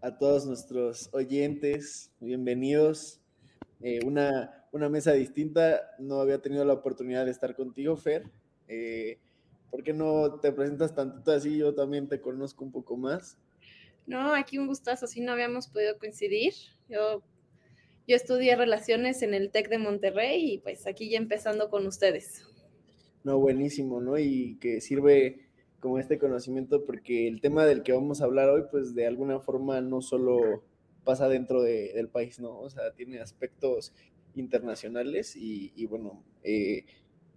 a todos nuestros oyentes, bienvenidos. Eh, una, una mesa distinta, no había tenido la oportunidad de estar contigo, Fer. Eh, ¿Por qué no te presentas tantito así? Yo también te conozco un poco más. No, aquí un gustazo, así no habíamos podido coincidir. Yo, yo estudié relaciones en el TEC de Monterrey y pues aquí ya empezando con ustedes. No, buenísimo, ¿no? Y que sirve como este conocimiento porque el tema del que vamos a hablar hoy, pues de alguna forma no solo pasa dentro de, del país, ¿no? O sea, tiene aspectos internacionales y, y bueno, eh,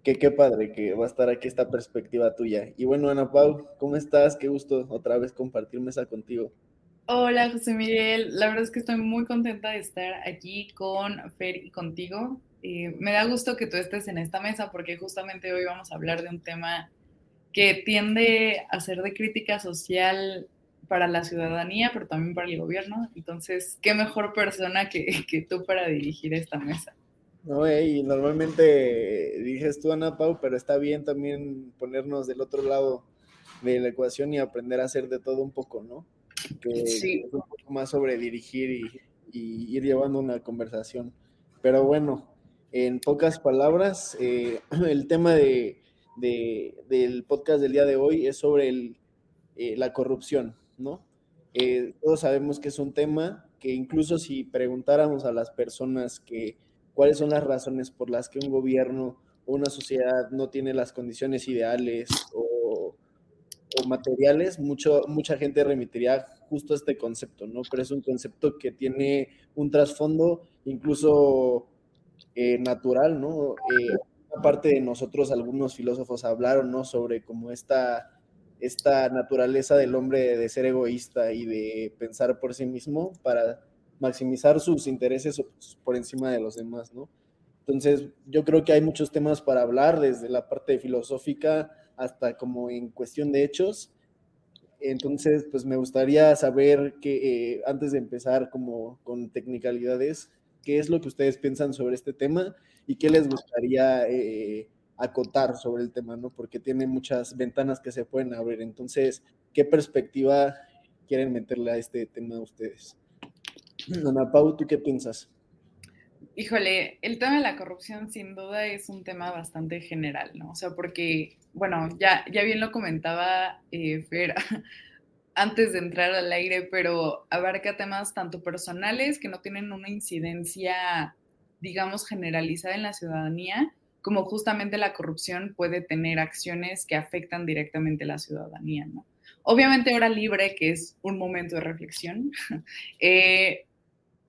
que qué padre que va a estar aquí esta perspectiva tuya. Y bueno, Ana Pau, ¿cómo estás? Qué gusto otra vez compartir mesa contigo. Hola, José Miguel. La verdad es que estoy muy contenta de estar aquí con Fer y contigo. Eh, me da gusto que tú estés en esta mesa porque justamente hoy vamos a hablar de un tema que tiende a ser de crítica social para la ciudadanía, pero también para el gobierno. Entonces, ¿qué mejor persona que, que tú para dirigir esta mesa? No, y normalmente dices tú, Ana Pau, pero está bien también ponernos del otro lado de la ecuación y aprender a hacer de todo un poco, ¿no? Que sí. un poco más sobre dirigir y, y, ir llevando una conversación. Pero bueno, en pocas palabras, eh, el tema de, de, del podcast del día de hoy es sobre eh, la corrupción, ¿no? Eh, todos sabemos que es un tema que incluso si preguntáramos a las personas que cuáles son las razones por las que un gobierno o una sociedad no tiene las condiciones ideales o, o materiales, mucho, mucha gente remitiría justo a este concepto, ¿no? Pero es un concepto que tiene un trasfondo incluso eh, natural, ¿no? Aparte de nosotros, algunos filósofos hablaron, ¿no? Sobre cómo esta, esta naturaleza del hombre de ser egoísta y de pensar por sí mismo para maximizar sus intereses por encima de los demás, ¿no? Entonces, yo creo que hay muchos temas para hablar, desde la parte filosófica hasta como en cuestión de hechos. Entonces, pues me gustaría saber que eh, antes de empezar como con tecnicalidades, qué es lo que ustedes piensan sobre este tema y qué les gustaría eh, acotar sobre el tema, ¿no? Porque tiene muchas ventanas que se pueden abrir. Entonces, ¿qué perspectiva quieren meterle a este tema ustedes? Ana Pau, ¿tú qué piensas? Híjole, el tema de la corrupción sin duda es un tema bastante general, ¿no? O sea, porque, bueno, ya, ya bien lo comentaba eh, Fer antes de entrar al aire, pero abarca temas tanto personales que no tienen una incidencia, digamos, generalizada en la ciudadanía, como justamente la corrupción puede tener acciones que afectan directamente a la ciudadanía, ¿no? Obviamente hora libre, que es un momento de reflexión, eh,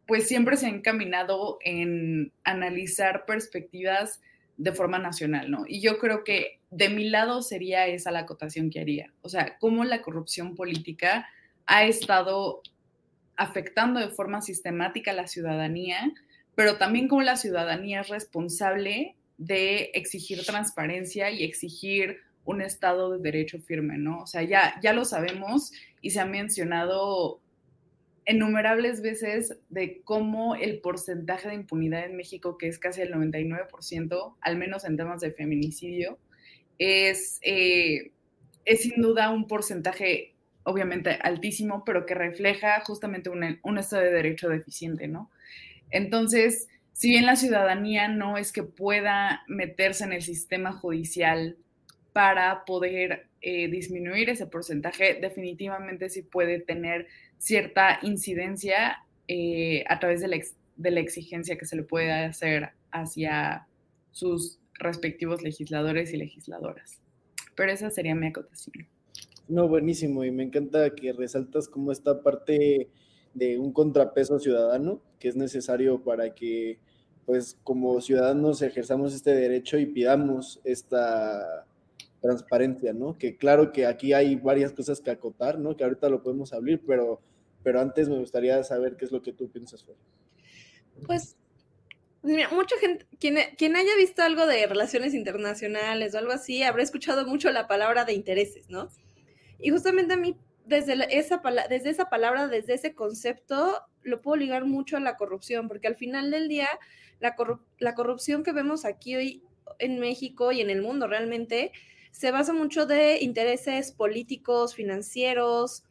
pues siempre se ha encaminado en analizar perspectivas de forma nacional, ¿no? Y yo creo que de mi lado sería esa la acotación que haría. O sea, cómo la corrupción política ha estado afectando de forma sistemática a la ciudadanía, pero también cómo la ciudadanía es responsable de exigir transparencia y exigir un estado de derecho firme, ¿no? O sea, ya, ya lo sabemos y se ha mencionado innumerables veces de cómo el porcentaje de impunidad en México, que es casi el 99%, al menos en temas de feminicidio, es, eh, es sin duda un porcentaje obviamente altísimo, pero que refleja justamente un, un estado de derecho deficiente, ¿no? Entonces, si bien la ciudadanía no es que pueda meterse en el sistema judicial para poder eh, disminuir ese porcentaje, definitivamente sí puede tener cierta incidencia eh, a través de la, exigencia que se le puede hacer hacia sus respectivos legisladores y legisladoras. Pero esa sería mi acotación. No, buenísimo, y me encanta que resaltas como esta parte de un contrapeso ciudadano que es necesario para que, pues, como ciudadanos ejerzamos este derecho y pidamos esta transparencia, ¿no? Que claro que aquí hay varias cosas que acotar, ¿no? Que ahorita lo podemos abrir, pero, pero antes me gustaría saber qué es lo que tú piensas, Fer. Pues mucha gente, quien, quien, haya visto algo de relaciones internacionales o algo así, habrá escuchado mucho la palabra de intereses, ¿no? Y justamente a mí, desde, esa, desde esa palabra, desde ese concepto, lo puedo ligar mucho a la corrupción, porque al final del día, la, la corrupción que vemos aquí hoy en México y en el mundo realmente se basa mucho de intereses políticos, financieros,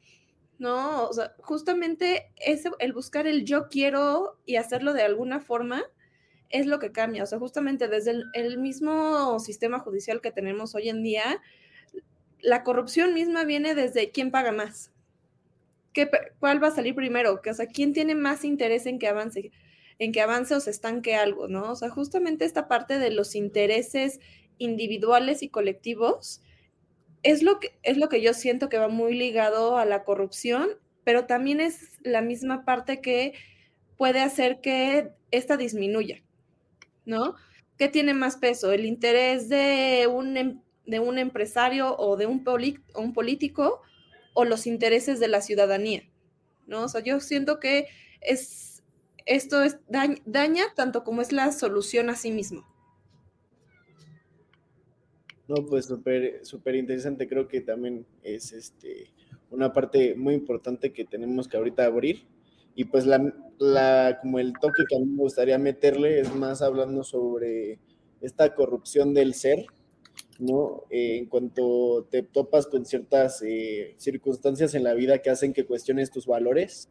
¿no? O sea, justamente ese, el buscar el yo quiero y hacerlo de alguna forma es lo que cambia. O sea, justamente desde el, mismo sistema judicial que tenemos hoy en día, la corrupción misma viene desde quién paga más. ¿Qué, ¿Cuál va a salir primero? O sea, ¿quién tiene más interés en que avance? en que avance o se estanque algo, ¿no? O sea, justamente esta parte de los intereses individuales y colectivos es lo que, es lo que yo siento que va muy ligado a la corrupción, pero también es la misma parte que puede hacer que esta disminuya. ¿no? ¿Qué tiene más peso? ¿El interés de un, em, de un empresario o de un, un político o los intereses de la ciudadanía? ¿No? O sea, yo siento que es, esto es, daña, tanto como es la solución a sí mismo. No, pues súper súper interesante. Creo que también es este, una parte muy importante que tenemos que ahorita abrir y pues la, la, como el toque que a mí me gustaría meterle es más hablando sobre esta corrupción del ser, ¿no? Eh, en cuanto te topas con ciertas eh, circunstancias en la vida que hacen que cuestiones tus valores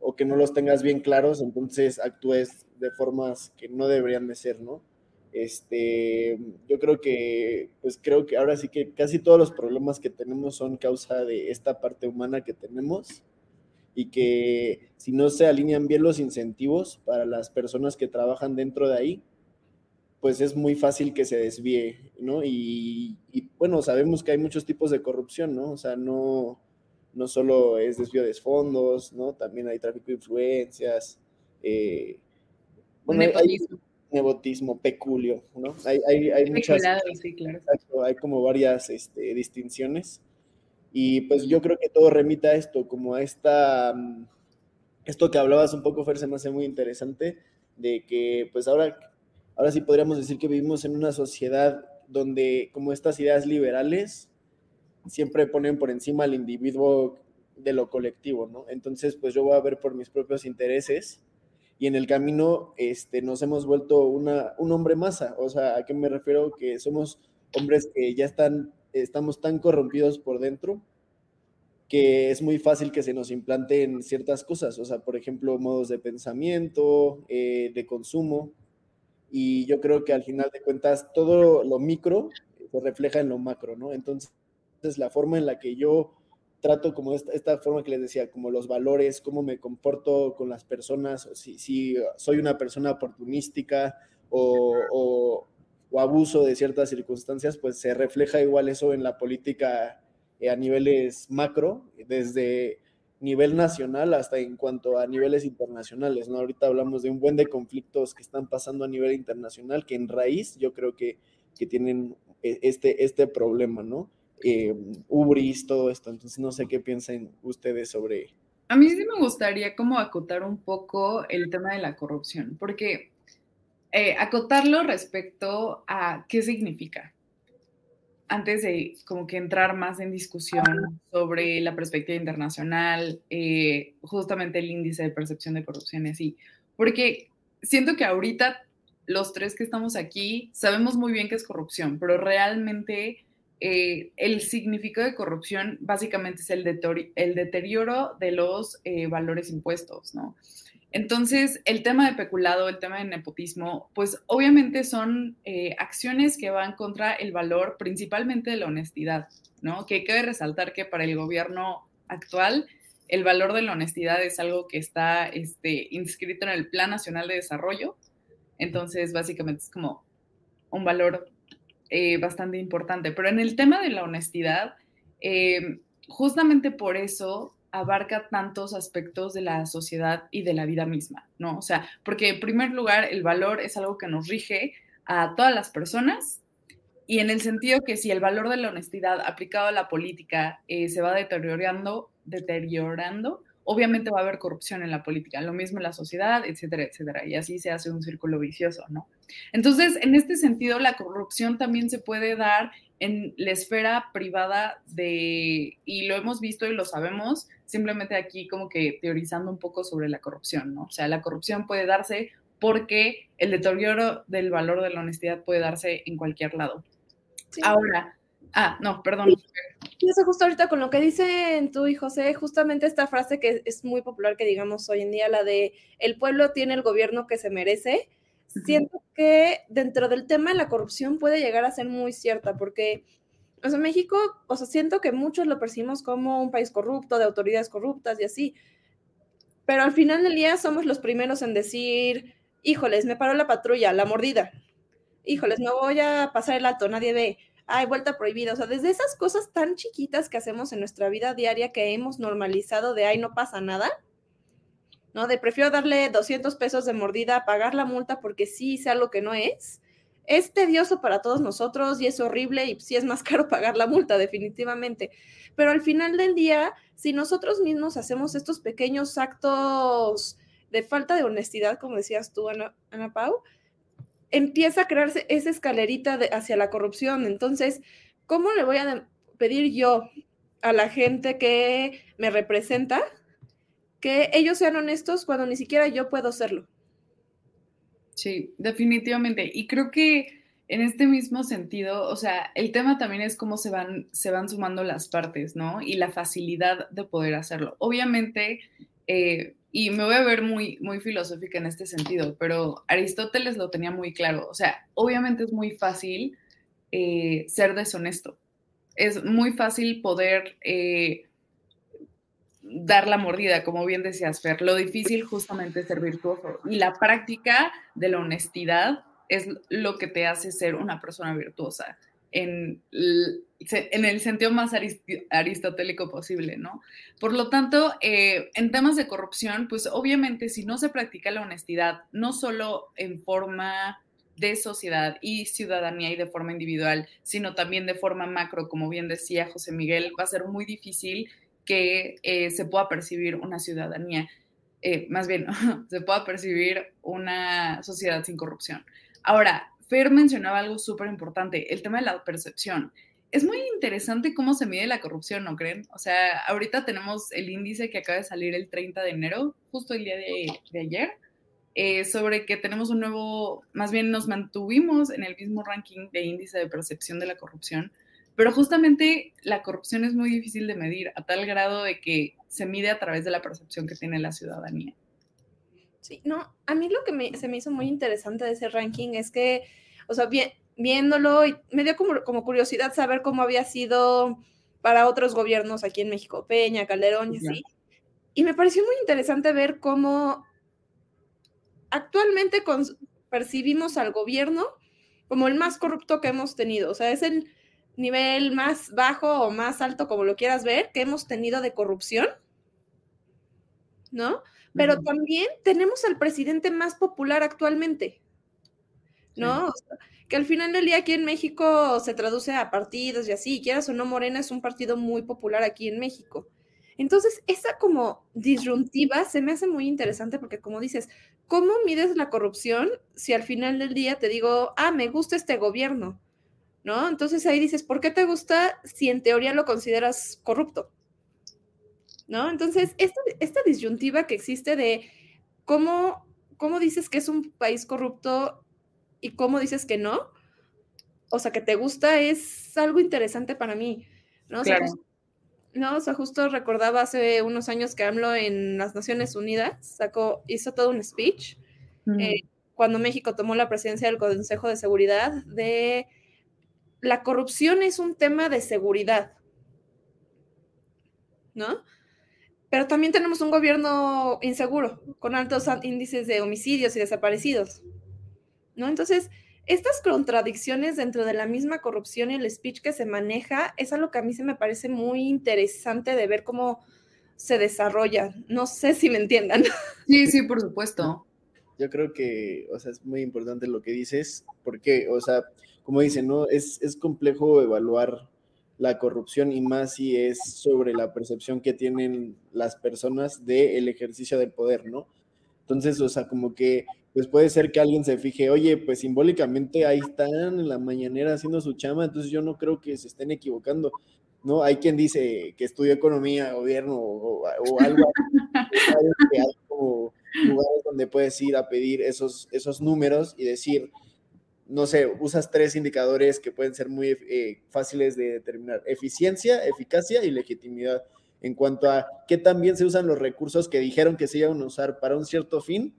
o que no los tengas bien claros, entonces actúes de formas que no deberían de ser, ¿no? Este, yo creo que, pues creo que ahora sí que casi todos los problemas que tenemos son causa de esta parte humana que tenemos y que si no se alinean bien los incentivos para las personas que trabajan dentro de ahí, pues es muy fácil que se desvíe, ¿no? Y, bueno, sabemos que hay muchos tipos de corrupción, ¿no? O sea, no, no solo es desvío de fondos, ¿no? También hay tráfico de influencias, eh, bueno, nepotismo, peculio, ¿no? Hay, hay, hay muchas... Sí, claro. Hay como varias este, distinciones y pues yo creo que todo remita a esto, como a esta, mm, esto que hablabas un poco, Fer, se me hace muy interesante, de que pues ahora, ahora sí podríamos decir que vivimos en una sociedad donde como estas ideas liberales siempre ponen por encima al individuo de lo colectivo, ¿no? Entonces, pues yo voy a ver por mis propios intereses y en el camino este, nos hemos vuelto una, un hombre masa. O sea, ¿a qué me refiero? Que somos hombres que ya están estamos tan corrompidos por dentro que es muy fácil que se nos implanten ciertas cosas, o sea, por ejemplo, modos de pensamiento, eh, de consumo, y yo creo que al final de cuentas todo lo micro se refleja en lo macro, ¿no? Entonces, la forma en la que yo trato como esta, esta forma que les decía, como los valores, cómo me comporto con las personas, si, si soy una persona oportunística o, o abuso de ciertas circunstancias, pues se refleja igual eso en la política eh, a niveles macro, desde nivel nacional hasta en cuanto a niveles internacionales, ¿no? Ahorita hablamos de un buen de conflictos que están pasando a nivel internacional, que en raíz yo creo que, que tienen eh, este, este problema, ¿no? Eh, Ubris, todo esto, entonces no sé qué piensan ustedes sobre... A mí sí me gustaría como acotar un poco el tema de la corrupción, porque eh, acotarlo respecto a qué significa. Antes de como que entrar más en discusión sobre la perspectiva internacional, eh, justamente el índice de percepción de corrupción y así, porque siento que ahorita los tres que estamos aquí sabemos muy bien qué es corrupción, pero realmente eh, el significado de corrupción básicamente es el, deterioro de los valores impuestos, ¿no? Entonces, el tema de peculado, el tema de nepotismo, pues obviamente son eh, acciones que van contra el valor principalmente de la honestidad, ¿no? Que cabe resaltar que para el gobierno actual, el valor de la honestidad es algo que está este, inscrito en el Plan Nacional de Desarrollo. Entonces, básicamente es como un valor eh, bastante importante. Pero en el tema de la honestidad, eh, justamente por eso abarca tantos aspectos de la sociedad y de la vida misma, ¿no? O sea, porque en primer lugar el valor es algo que nos rige a todas las personas y en el sentido que si el valor de la honestidad aplicado a la política eh, se va deteriorando, deteriorando, obviamente va a haber corrupción en la política, lo mismo en la sociedad, etcétera, etcétera, y así se hace un círculo vicioso, ¿no? Entonces, en este sentido, la corrupción también se puede dar en la esfera privada de, y lo hemos visto y lo sabemos, simplemente aquí como que teorizando un poco sobre la corrupción, ¿no? O sea, la corrupción puede darse porque el deterioro del valor de la honestidad puede darse en cualquier lado. Ahora, ah, no, perdón. Pienso justo ahorita con lo que dicen tú y José, justamente esta frase que es muy popular que digamos hoy en día, la de el pueblo tiene el gobierno que se merece siento que dentro del tema de la corrupción puede llegar a ser muy cierta, porque, o sea, México, o sea, siento que muchos lo percibimos como un país corrupto, de autoridades corruptas y así, pero al final del día somos los primeros en decir, híjoles, me paró la patrulla, la mordida, híjoles, no voy a pasar el alto, nadie ve, hay vuelta prohibida, o sea, desde esas cosas tan chiquitas que hacemos en nuestra vida diaria que hemos normalizado de, ay, no pasa nada, ¿no? De prefiero darle 200 pesos de mordida, pagar la multa porque sí hice algo que no es. Es tedioso para todos nosotros y es horrible y sí es más caro pagar la multa, definitivamente. Pero al final del día, si nosotros mismos hacemos estos pequeños actos de falta de honestidad, como decías tú, Ana, Pau, empieza a crearse esa escalerita hacia la corrupción. Entonces, ¿cómo le voy a pedir yo a la gente que me representa que ellos sean honestos cuando ni siquiera yo puedo serlo. Sí, definitivamente. Y creo que en este mismo sentido, o sea, el tema también es cómo se van, se van sumando las partes, ¿no? Y la facilidad de poder hacerlo. Obviamente, eh, y me voy a ver muy, muy filosófica en este sentido, pero Aristóteles lo tenía muy claro. O sea, obviamente es muy fácil eh, ser deshonesto. Es muy fácil poder eh, dar la mordida, como bien decías, Fer. Lo difícil justamente es ser virtuoso. Y la práctica de la honestidad es lo que te hace ser una persona virtuosa en, el sentido más aristotélico posible, ¿no? Por lo tanto, eh, en temas de corrupción, pues obviamente si no se practica la honestidad, no solo en forma de sociedad y ciudadanía y de forma individual, sino también de forma macro, como bien decía José Miguel, va a ser muy difícil que eh, se pueda percibir una ciudadanía, eh, más bien, se pueda percibir una sociedad sin corrupción. Ahora, Fer mencionaba algo súper importante, el tema de la percepción. Es muy interesante cómo se mide la corrupción, ¿no creen? O sea, ahorita tenemos el índice que acaba de salir el 30 de enero, justo el día de, ayer, eh, sobre que tenemos un nuevo, más bien nos mantuvimos en el mismo ranking de índice de percepción de la corrupción, pero justamente la corrupción es muy difícil de medir a tal grado de que se mide a través de la percepción que tiene la ciudadanía. Sí, no, a mí lo que se me hizo muy interesante de ese ranking es que, o sea, viéndolo, me dio como, como, curiosidad saber cómo había sido para otros gobiernos aquí en México, Peña, Calderón y así. Y me pareció muy interesante ver cómo actualmente percibimos al gobierno como el más corrupto que hemos tenido. O sea, es el nivel más bajo o más alto, como lo quieras ver, que hemos tenido de corrupción, ¿no? Pero también tenemos al presidente más popular actualmente, ¿no? que al final del día aquí en México se traduce a partidos y así, quieras o no, Morena es un partido muy popular aquí en México. Entonces, esa como disruptiva se me hace muy interesante porque como dices, ¿cómo mides la corrupción si al final del día te digo, ah, me gusta este gobierno? ¿no? Entonces ahí dices, ¿por qué te gusta si en teoría lo consideras corrupto? ¿No? Entonces, esta, disyuntiva que existe de cómo, cómo dices que es un país corrupto y cómo dices que no, o sea, que te gusta, es algo interesante para mí, ¿no? no, o sea, justo recordaba hace unos años que AMLO en las Naciones Unidas sacó, hizo todo un speech eh, cuando México tomó la presidencia del Consejo de Seguridad de la corrupción es un tema de seguridad, ¿no? Pero también tenemos un gobierno inseguro, con altos índices de homicidios y desaparecidos. ¿No? Entonces, estas contradicciones dentro de la misma corrupción y el speech que se maneja es algo que a mí se me parece muy interesante de ver cómo se desarrolla. No sé si me entiendan. Sí, sí, por supuesto. Yo creo que, o sea, es muy importante lo que dices, porque, o sea, como dicen, ¿no? Es, es complejo evaluar la corrupción y más si es sobre la percepción que tienen las personas del ejercicio del poder, ¿no? Entonces, o sea, como que pues puede ser que alguien se fije, oye, pues simbólicamente ahí están en la mañanera haciendo su chama, entonces yo no creo que se estén equivocando, ¿no? Hay quien dice que estudió economía, gobierno o, algo que hay como lugares donde puedes ir a pedir esos, esos números y decir, no sé, usas tres indicadores que pueden ser muy eh, fáciles de determinar, eficiencia, eficacia y legitimidad, en cuanto a qué también se usan los recursos que dijeron que se iban a usar para un cierto fin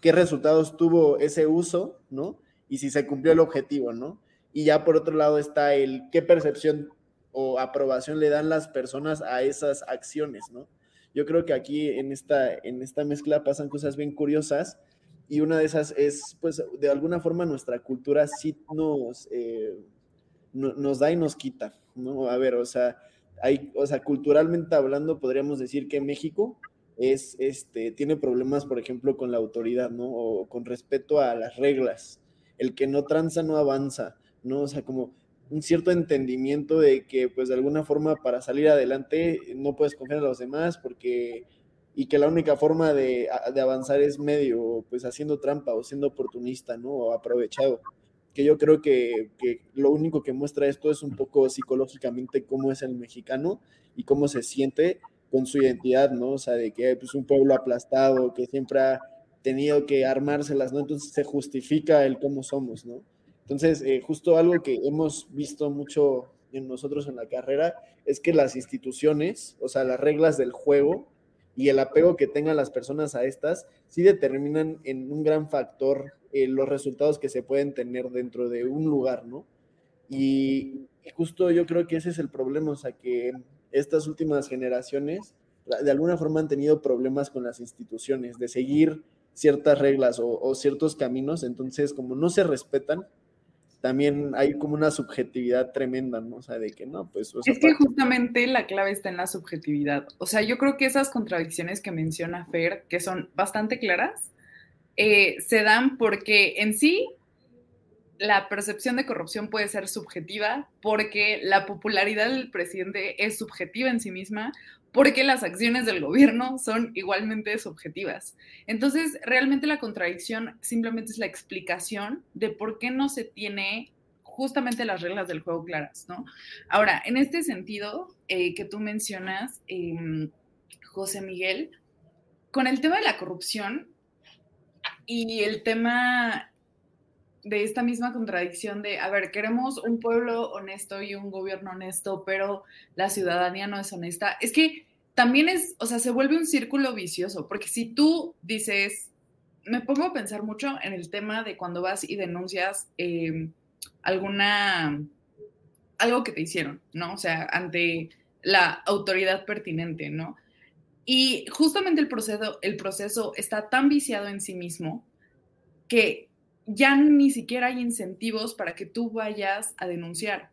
qué resultados tuvo ese uso, ¿no? Y si se cumplió el objetivo, ¿no? Y ya por otro lado está el qué percepción o aprobación le dan las personas a esas acciones, ¿no? Yo creo que aquí en esta, en esta mezcla pasan cosas bien curiosas y una de esas es, pues, de alguna forma nuestra cultura sí nos, eh, nos da y nos quita, ¿no? A ver, o sea, hay, o sea, culturalmente hablando podríamos decir que México es, este, tiene problemas, por ejemplo, con la autoridad, ¿no? O con respeto a las reglas. El que no tranza no avanza, ¿no? O sea, como un cierto entendimiento de que, pues, de alguna forma, para salir adelante, no puedes confiar en los demás porque y que la única forma de, avanzar es medio, pues haciendo trampa o siendo oportunista, ¿no? O aprovechado. Que yo creo que, que, lo único que muestra esto es un poco psicológicamente cómo es el mexicano y cómo se siente con su identidad, ¿no? O sea, de que es pues, un pueblo aplastado, que siempre ha tenido que armárselas, ¿no? Entonces se justifica el cómo somos, ¿no? Entonces, eh, justo algo que hemos visto mucho en nosotros en la carrera es que las instituciones, o sea, las reglas del juego y el apego que tengan las personas a estas, sí determinan en un gran factor eh, los resultados que se pueden tener dentro de un lugar, ¿no? Y, y justo yo creo que ese es el problema, o sea, que estas últimas generaciones de alguna forma han tenido problemas con las instituciones, de seguir ciertas reglas o, ciertos caminos, entonces como no se respetan, también hay como una subjetividad tremenda, ¿no? O sea, de que no, pues... es que justamente la clave está en la subjetividad. O sea, yo creo que esas contradicciones que menciona Fer, que son bastante claras, eh, se dan porque en sí la percepción de corrupción puede ser subjetiva porque la popularidad del presidente es subjetiva en sí misma, porque las acciones del gobierno son igualmente subjetivas. Entonces, realmente la contradicción simplemente es la explicación de por qué no se tiene justamente las reglas del juego claras, ¿no? Ahora, en este sentido eh, que tú mencionas, em, José Miguel, con el tema de la corrupción y el tema de esta misma contradicción de, a ver, queremos un pueblo honesto y un gobierno honesto, pero la ciudadanía no es honesta. Es que también es, o sea, se vuelve un círculo vicioso, porque si tú dices, me pongo a pensar mucho en el tema de cuando vas y denuncias em, alguna, algo que te hicieron, ¿no? O sea, ante la autoridad pertinente, ¿no? Y justamente el proceso, el proceso está tan viciado en sí mismo que ya ni siquiera hay incentivos para que tú vayas a denunciar.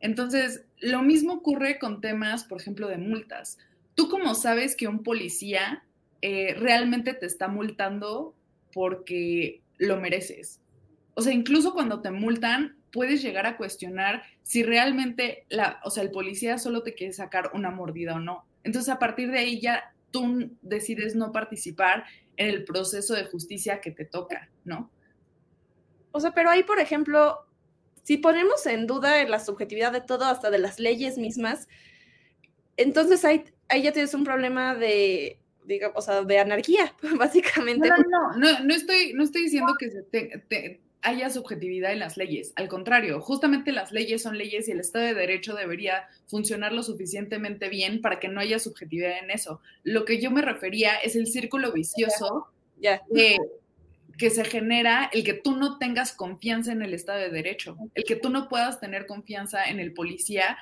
Entonces, lo mismo ocurre con temas, por ejemplo, de multas. ¿Tú cómo sabes que un policía eh, realmente te está multando porque lo mereces? O sea, incluso cuando te multan, puedes llegar a cuestionar si realmente la, o sea, el policía solo te quiere sacar una mordida o no. Entonces, a partir de ahí ya tú decides no participar en el proceso de justicia que te toca, ¿no? O sea, pero ahí, por ejemplo, si ponemos en duda la subjetividad de todo, hasta de las leyes mismas, entonces ahí, ahí ya tienes un problema de, digamos, o sea, de anarquía, básicamente. No, no, no, no, estoy, no estoy diciendo que se haya subjetividad en las leyes. Al contrario, justamente las leyes son leyes y el Estado de Derecho debería funcionar lo suficientemente bien para que no haya subjetividad en eso. Lo que yo me refería es el círculo vicioso que se genera el que tú no tengas confianza en el Estado de Derecho, el que tú no puedas tener confianza en el policía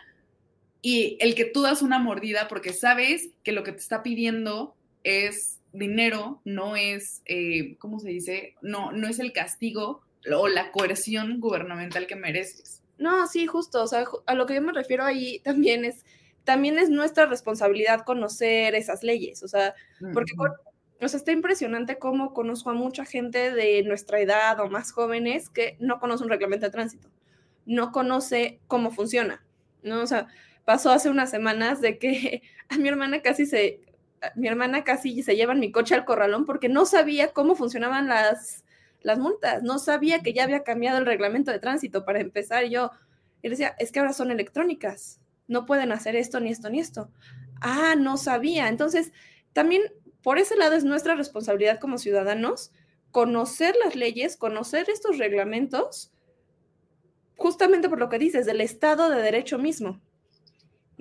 y el que tú das una mordida porque sabes que lo que te está pidiendo es dinero, no es, eh, ¿cómo se dice? No, no es el castigo o la coerción gubernamental que mereces. No, sí, justo, o sea, a lo que yo me refiero ahí también es, también es nuestra responsabilidad conocer esas leyes, o sea, porque, o sea, está impresionante cómo conozco a mucha gente de nuestra edad o más jóvenes que no conoce un reglamento de tránsito, no conoce cómo funciona, ¿no? O sea, pasó hace unas semanas de que a mi hermana casi se, mi hermana casi se lleva mi coche al corralón porque no sabía cómo funcionaban las, las multas, no sabía que ya había cambiado el reglamento de tránsito para empezar. yo, y decía, es que ahora son electrónicas, no pueden hacer esto, ni esto, ni esto. Ah, no sabía. Entonces, también por ese lado es nuestra responsabilidad como ciudadanos conocer las leyes, conocer estos reglamentos, justamente por lo que dices, del Estado de Derecho mismo.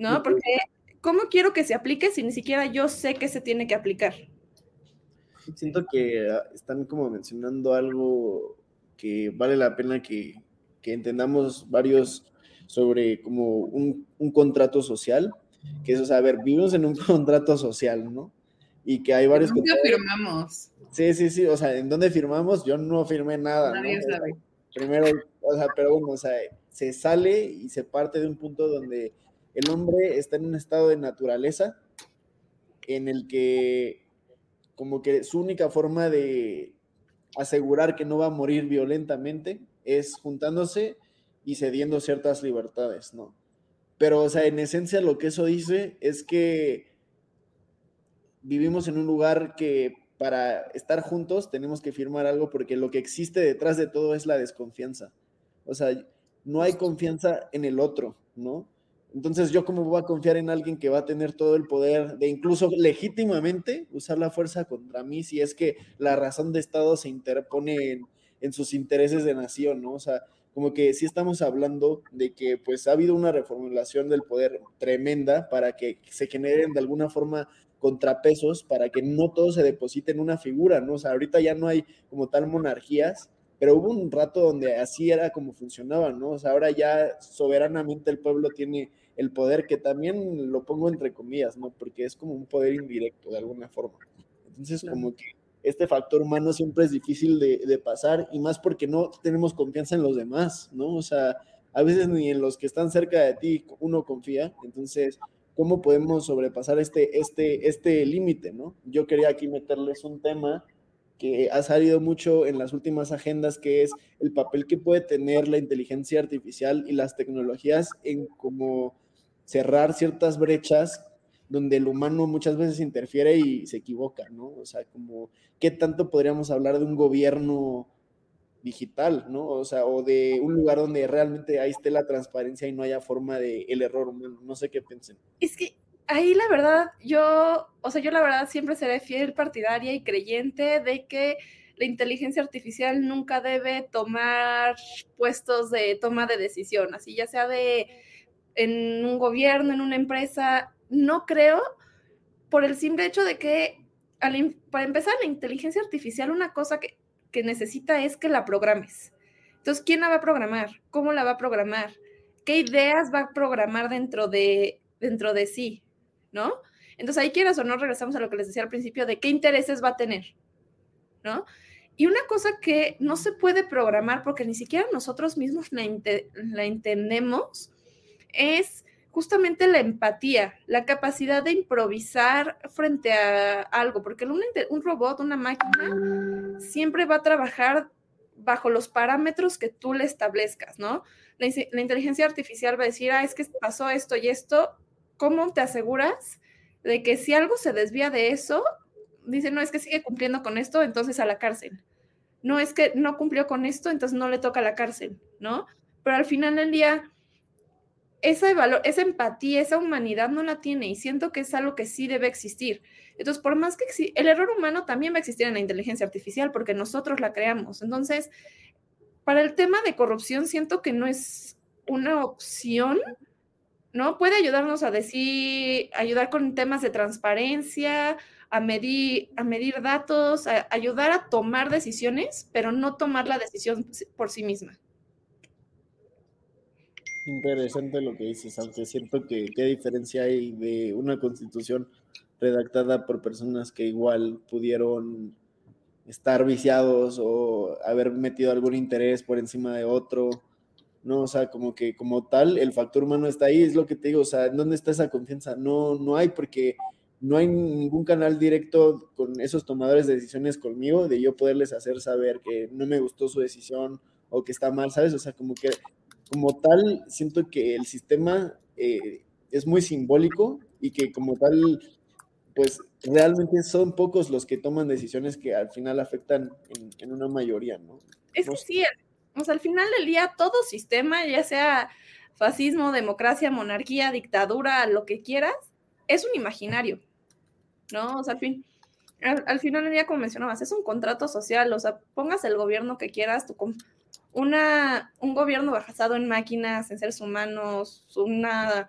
¿No? Porque ¿cómo quiero que se aplique si ni siquiera yo sé que se tiene que aplicar? Siento que ah, están como mencionando algo que vale la pena que, que entendamos varios sobre como un, un, contrato social, que es, o sea, a ver, vivimos en un contrato social, ¿no? Y que hay varios... ¿Dónde firmamos? Sí, sí, sí, o sea, ¿en dónde firmamos? Yo no firmé nada. Nadie ¿no? sabe. Primero, o sea, pero bueno, o sea, se sale y se parte de un punto donde el hombre está en un estado de naturaleza en el que como que su única forma de asegurar que no va a morir violentamente es juntándose y cediendo ciertas libertades, ¿no? Pero, o sea, en esencia lo que eso dice es que vivimos en un lugar que para estar juntos tenemos que firmar algo porque lo que existe detrás de todo es la desconfianza. O sea, no hay confianza en el otro, ¿no? Entonces, ¿yo cómo voy a confiar en alguien que va a tener todo el poder de incluso legítimamente usar la fuerza contra mí si es que la razón de Estado se interpone en, sus intereses de nación, ¿no? O sea, como que sí estamos hablando de que pues ha habido una reformulación del poder tremenda para que se generen de alguna forma contrapesos para que no todo se deposite en una figura, ¿no? O sea, ahorita ya no hay como tal monarquías, pero hubo un rato donde así era como funcionaba, ¿no? O sea, ahora ya soberanamente el pueblo tiene el poder que también lo pongo entre comillas, ¿no? Porque es como un poder indirecto de alguna forma. Entonces, como que este factor humano siempre es difícil de, pasar y más porque no tenemos confianza en los demás, ¿no? O sea, a veces ni en los que están cerca de ti uno confía, entonces, ¿cómo podemos sobrepasar este, este, este límite, ¿no? Yo quería aquí meterles un tema que ha salido mucho en las últimas agendas, que es el papel que puede tener la inteligencia artificial y las tecnologías en cómo cerrar ciertas brechas donde el humano muchas veces interfiere y se equivoca, ¿no? O sea, como, ¿qué tanto podríamos hablar de un gobierno digital, ¿no? O sea, o de un lugar donde realmente ahí esté la transparencia y no haya forma de el error humano, no sé qué piensen. Es que ahí la verdad, yo, o sea, yo la verdad siempre seré fiel partidaria y creyente de que la inteligencia artificial nunca debe tomar puestos de toma de decisión, así ya sea de en un gobierno, en una empresa, no creo, por el simple hecho de que, para empezar, la inteligencia artificial, una cosa que, que necesita es que la programes. Entonces, ¿quién la va a programar? ¿Cómo la va a programar? ¿Qué ideas va a programar dentro de, dentro de sí? ¿No? Entonces, ahí quieras o no, regresamos a lo que les decía al principio de qué intereses va a tener, ¿no? Y una cosa que no se puede programar porque ni siquiera nosotros mismos la, la entendemos es justamente la empatía, la capacidad de improvisar frente a algo, porque un, un, robot, una máquina, siempre va a trabajar bajo los parámetros que tú le establezcas, ¿no? La, la, inteligencia artificial va a decir, ah, es que pasó esto y esto, ¿cómo te aseguras de que si algo se desvía de eso, dice, no, es que sigue cumpliendo con esto, entonces a la cárcel? No, es que no cumplió con esto, entonces no le toca a la cárcel, ¿no? Pero al final del día, esa, valor, esa empatía, esa humanidad no la tiene y siento que es algo que sí debe existir. Entonces, por más que el error humano también va a existir en la inteligencia artificial porque nosotros la creamos. Entonces, para el tema de corrupción siento que no es una opción, ¿no? Puede ayudarnos a decir, ayudar con temas de transparencia, a medir, a medir datos, a ayudar a tomar decisiones, pero no tomar la decisión por sí misma. Interesante lo que dices, aunque siento que qué diferencia hay de una constitución redactada por personas que igual pudieron estar viciados o haber metido algún interés por encima de otro, ¿no? O sea, como que como tal, el factor humano está ahí, es lo que te digo, o sea, ¿dónde está esa confianza? No, no hay porque no hay ningún canal directo con esos tomadores de decisiones conmigo, de yo poderles hacer saber que no me gustó su decisión o que está mal, ¿sabes? O sea, como que como tal, siento que el sistema eh, es muy simbólico y que como tal, pues realmente son pocos los que toman decisiones que al final afectan en, una mayoría, ¿no? Es que sí, o sea, al final del día todo sistema, ya sea fascismo, democracia, monarquía, dictadura, lo que quieras, es un imaginario. ¿no? O sea, al fin, al, final del día, como mencionabas, es un contrato social, o sea, pongas el gobierno que quieras, tu, una, un gobierno basado en máquinas, en seres humanos, una,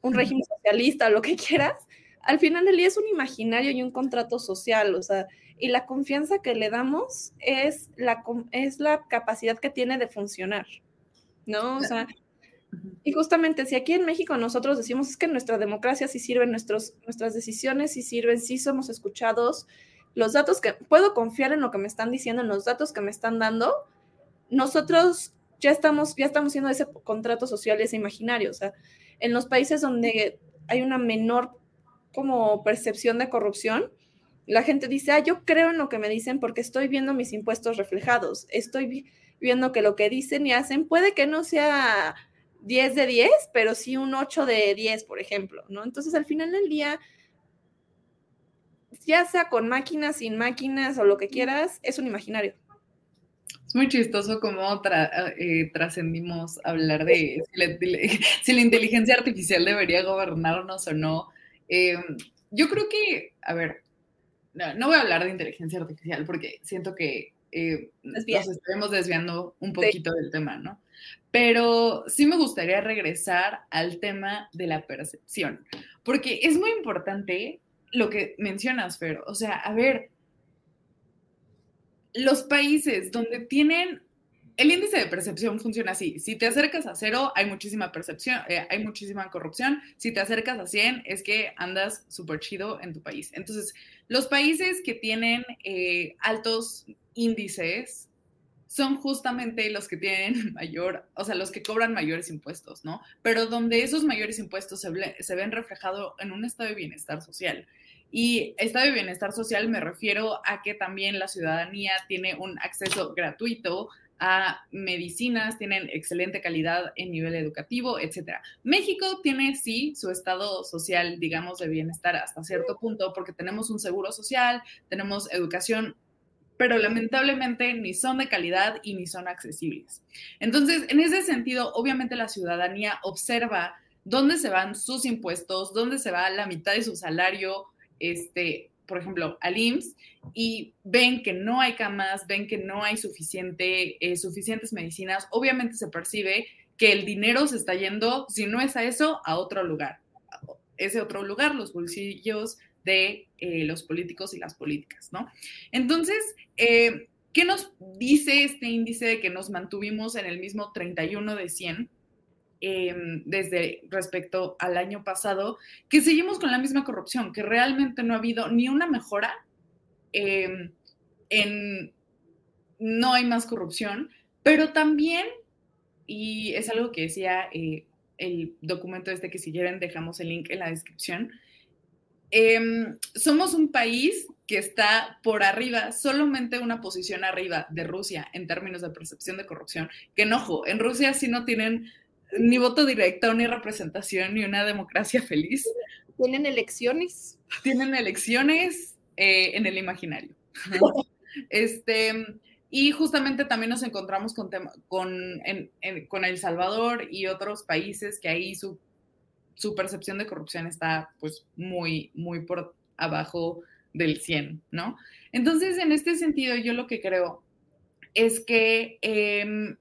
un régimen socialista, lo que quieras, al final del día es un imaginario y un contrato social, o sea, y la confianza que le damos es la, es la capacidad que tiene de funcionar, ¿no? O sea, y justamente si aquí en México nosotros decimos es que nuestra democracia sí sirve, nuestros, nuestras decisiones sí sirven, sí somos escuchados, los datos que puedo confiar en lo que me están diciendo, en los datos que me están dando, nosotros ya estamos, ya estamos haciendo ese contrato social, ese imaginario. O sea, en los países donde hay una menor como percepción de corrupción, la gente dice, ah, yo creo en lo que me dicen porque estoy viendo mis impuestos reflejados, estoy viendo que lo que dicen y hacen puede que no sea 10 de 10, pero sí un 8 de 10, por ejemplo, ¿no? Entonces, al final del día, ya sea con máquinas, sin máquinas o lo que quieras, es un imaginario. Es muy chistoso cómo eh, trascendimos hablar de si la, inteligencia artificial debería gobernarnos o no. Eh, yo creo que, a ver, no, voy a hablar de inteligencia artificial porque siento que eh, nos estaremos desviando un poquito del tema, ¿no? Pero sí me gustaría regresar al tema de la percepción, porque es muy importante lo que mencionas, Fer. O sea, a ver, los países donde tienen el índice de percepción funciona así. Si te acercas a cero, hay muchísima percepción, eh, hay muchísima corrupción. Si te acercas a 100, es que andas súper chido en tu país. Entonces, los países que tienen eh, altos índices son justamente los que tienen mayor, o sea, los que cobran mayores impuestos, ¿no? Pero donde esos mayores impuestos se, ven reflejados en un estado de bienestar social. Y estado de bienestar social me refiero a que también la ciudadanía tiene un acceso gratuito a medicinas, tienen excelente calidad en nivel educativo, etcétera. México tiene sí su estado social, digamos, de bienestar hasta cierto punto, porque tenemos un seguro social, tenemos educación pero lamentablemente ni son de calidad y ni son accesibles. Entonces, en ese sentido, obviamente la ciudadanía observa dónde se van sus impuestos, dónde se va la mitad de su salario, este, por ejemplo, al IMSS, y ven que no hay camas, ven que no hay suficiente, eh, suficientes medicinas, obviamente se percibe que el dinero se está yendo, si no es a eso, a otro lugar. Ese otro lugar, los bolsillos de eh, los políticos y las políticas, ¿no? Entonces, eh, ¿qué nos dice este índice de que nos mantuvimos en el mismo 31 de 100? Em, desde respecto al año pasado, que seguimos con la misma corrupción, que realmente no ha habido ni una mejora em, en no hay más corrupción, pero también, y es algo que decía eh, el documento este que si quieren dejamos el link en la descripción, Em, somos un país que está por arriba, solamente una posición arriba de Rusia en términos de percepción de corrupción. Que enojo, en Rusia sí no tienen ni voto directo, ni representación, ni una democracia feliz. Tienen elecciones. Tienen elecciones eh, en el imaginario. este, y justamente también nos encontramos con, con, con El Salvador y otros países que ahí su su percepción de corrupción está pues muy, muy por abajo del 100, ¿no? Entonces, en este sentido, yo lo que creo es que... Eh,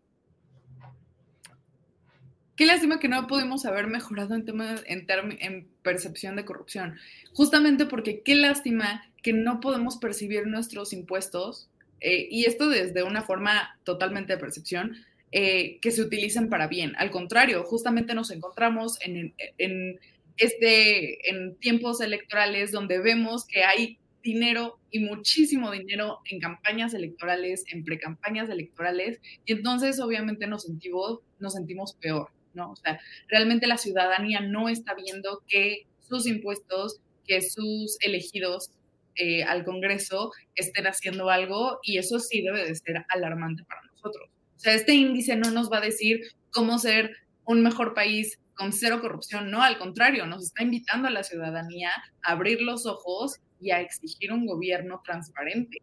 qué lástima que no pudimos haber mejorado en temas en, percepción de corrupción. Justamente porque qué lástima que no podemos percibir nuestros impuestos, eh, y esto desde una forma totalmente de percepción, eh, que se utilicen para bien. Al contrario, justamente nos encontramos en, en, este, en tiempos electorales donde vemos que hay dinero y muchísimo dinero en campañas electorales, en precampañas electorales, y entonces obviamente nos sentimos, nos sentimos peor, ¿no? O sea, realmente la ciudadanía no está viendo que sus impuestos, que sus elegidos eh, al Congreso estén haciendo algo, y eso sí debe de ser alarmante para nosotros. O sea, este índice no nos va a decir cómo ser un mejor país con cero corrupción, no, al contrario, nos está invitando a la ciudadanía a abrir los ojos y a exigir un gobierno transparente.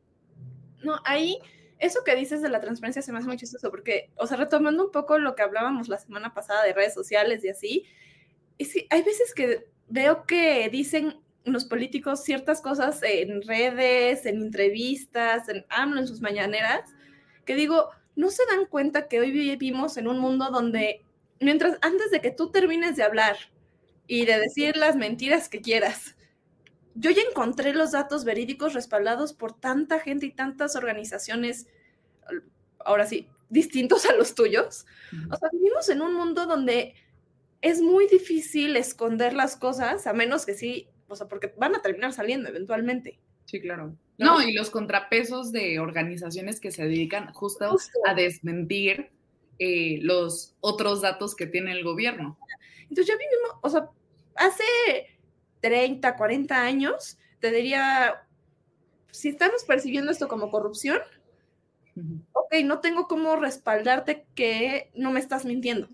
No, ahí eso que dices de la transparencia se me hace muy chistoso porque, o sea, retomando un poco lo que hablábamos la semana pasada de redes sociales y así, es hay veces que veo que dicen los políticos ciertas cosas en redes, en entrevistas, en AMLO, en sus mañaneras, que digo, no se dan cuenta que hoy vivimos en un mundo donde, mientras antes de que tú termines de hablar y de decir las mentiras que quieras, yo ya encontré los datos verídicos respaldados por tanta gente y tantas organizaciones, ahora sí, distintos a los tuyos. O sea, vivimos en un mundo donde es muy difícil esconder las cosas, a menos que sí, o sea, porque van a terminar saliendo eventualmente. Sí, claro. No, y los contrapesos de organizaciones que se dedican justo, a desmentir eh, los otros datos que tiene el gobierno. Entonces ya vivimos, o sea, hace 30, 40 años, te diría, si estamos percibiendo esto como corrupción, ok, no tengo cómo respaldarte que no me estás mintiendo,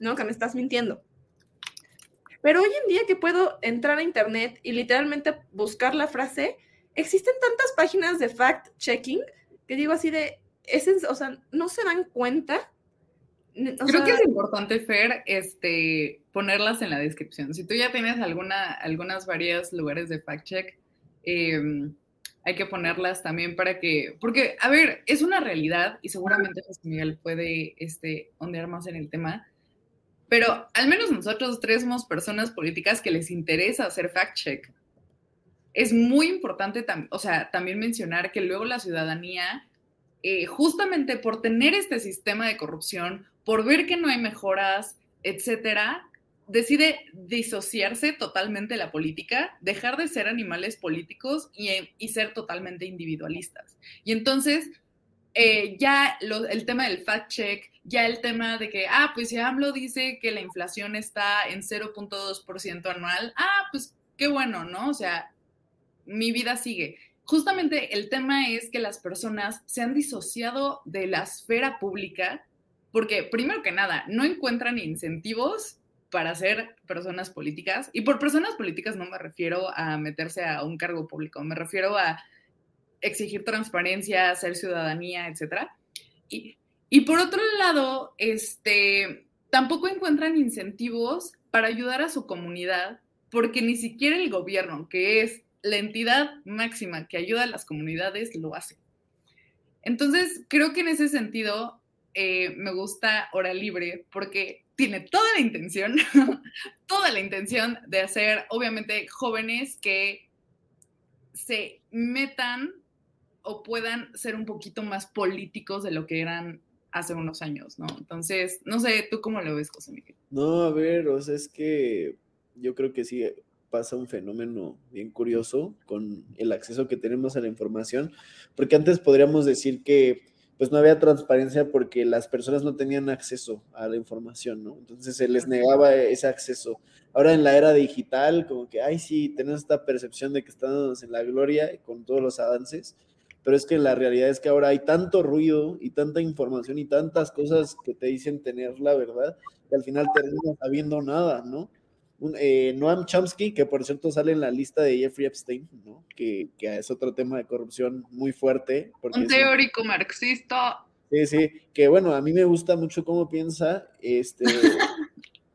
¿no? Que me estás mintiendo. Pero hoy en día que puedo entrar a internet y literalmente buscar la frase, existen tantas páginas de fact-checking que digo así de, o sea, no se dan cuenta Creo que es importante, Fer, este, ponerlas en la descripción. Si tú ya tienes alguna, algunas varias lugares de fact check, em, hay que ponerlas también para que, porque, a ver, es una realidad y seguramente José Miguel puede este, ondear más en el tema, pero al menos nosotros tres somos personas políticas que les interesa hacer fact check. Es muy importante, o sea, también mencionar que luego la ciudadanía, eh, justamente por tener este sistema de corrupción, por ver que no hay mejoras, etcétera, decide disociarse totalmente de la política, dejar de ser animales políticos y, ser totalmente individualistas. Y entonces, eh, ya el tema del fact check, ya el tema de que, ah, pues si AMLO dice que la inflación está en 0.2% anual, ah, pues qué bueno, ¿no? O sea, mi vida sigue. Justamente el tema es que las personas se han disociado de la esfera pública porque primero que nada, no encuentran incentivos para ser personas políticas. Y por personas políticas no me refiero a meterse a un cargo público, me refiero a exigir transparencia, ser ciudadanía, etc. Y, y por otro lado, este, tampoco encuentran incentivos para ayudar a su comunidad, porque ni siquiera el gobierno, que es la entidad máxima que ayuda a las comunidades, lo hace. Entonces, creo que en ese sentido, eh, me gusta Hora Libre porque tiene toda la intención, toda la intención de hacer, obviamente, jóvenes que se metan o puedan ser un poquito más políticos de lo que eran hace unos años, ¿no? Entonces, no sé, ¿tú cómo lo ves, José Miguel? No, a ver, o sea, es que yo creo que sí pasa un fenómeno bien curioso con el acceso que tenemos a la información, porque antes podríamos decir que pues no había transparencia porque las personas no tenían acceso a la información, ¿no? Entonces se les negaba ese acceso. Ahora en la era digital, como que, ay, sí, tenemos esta percepción de que estamos en la gloria con todos los avances, pero es que la realidad es que ahora hay tanto ruido y tanta información y tantas cosas que te dicen tener la verdad, que al final terminas sabiendo nada, ¿no? Eh, Noam Chomsky, que por cierto sale en la lista de Jeffrey Epstein, ¿no? que, es otro tema de corrupción muy fuerte. un teórico marxista. Sí, sí, que bueno, a mí me gusta mucho cómo piensa. Este,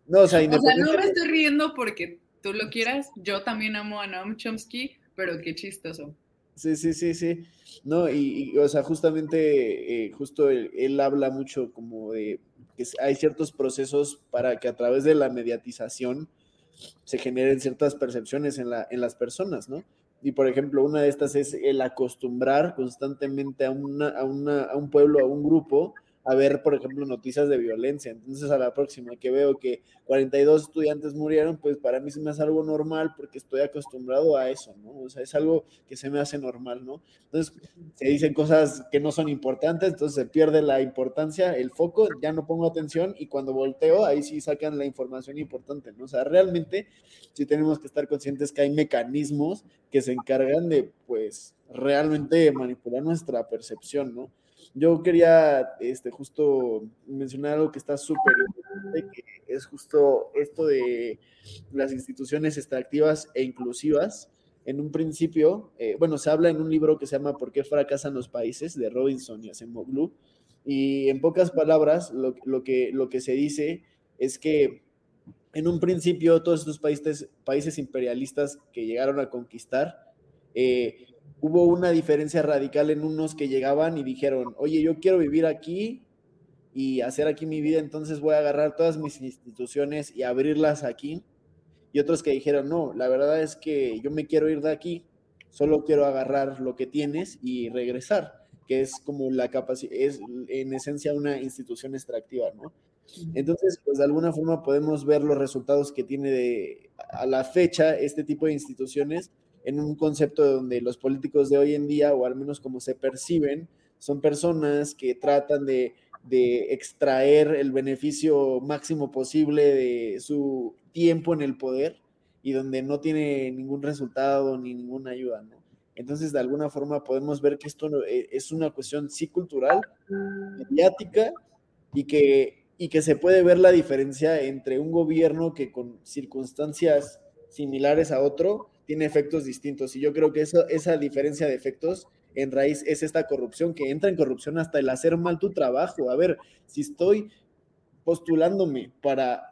no, o sea, o sea, no me estoy riendo porque tú lo quieras. Yo también amo a Noam Chomsky, pero qué chistoso. Sí, sí, sí, sí. No, y, o sea, justamente, eh, justo él, habla mucho como de que hay ciertos procesos para que a través de la mediatización se generen ciertas percepciones en, la, en las personas, ¿no? Y por ejemplo, una de estas es el acostumbrar constantemente a, una, a, una, a un pueblo, a un grupo, a ver, por ejemplo, noticias de violencia. Entonces, a la próxima que veo que 42 estudiantes murieron, pues para mí se me hace algo normal porque estoy acostumbrado a eso, ¿no? O sea, es algo que se me hace normal, ¿no? Entonces, se dicen cosas que no son importantes, entonces se pierde la importancia, el foco, ya no pongo atención y cuando volteo, ahí sí sacan la información importante, ¿no? O sea, realmente sí tenemos que estar conscientes que hay mecanismos que se encargan de, pues, realmente manipular nuestra percepción, ¿no? Yo quería este, justo mencionar algo que está súper importante, que es justo esto de las instituciones extractivas e inclusivas. En un principio, eh, bueno, se habla en un libro que se llama ¿Por qué fracasan los países? de Robinson y Acemoglu. Y en pocas palabras, lo, lo, que, lo que se dice es que en un principio todos estos países, países imperialistas que llegaron a conquistar, eh, hubo una diferencia radical en unos que llegaban y dijeron, oye, yo quiero vivir aquí y hacer aquí mi vida, entonces voy a agarrar todas mis instituciones y abrirlas aquí. Y otros que dijeron, no, la verdad es que yo me quiero ir de aquí, solo quiero agarrar lo que tienes y regresar, que es como la capacidad, es en esencia una institución extractiva, ¿no? Entonces, pues de alguna forma podemos ver los resultados que tiene de, a la fecha este tipo de instituciones en un concepto donde los políticos de hoy en día, o al menos como se perciben, son personas que tratan de, extraer el beneficio máximo posible de su tiempo en el poder y donde no tiene ningún resultado ni ninguna ayuda, ¿no? Entonces, de alguna forma podemos ver que esto eh, es una cuestión sí cultural, mediática, y que, y que se puede ver la diferencia entre un gobierno que con circunstancias similares a otro tiene efectos distintos. Y yo creo que eso, esa diferencia de efectos en raíz es esta corrupción, que entra en corrupción hasta el hacer mal tu trabajo. A ver, si estoy postulándome para,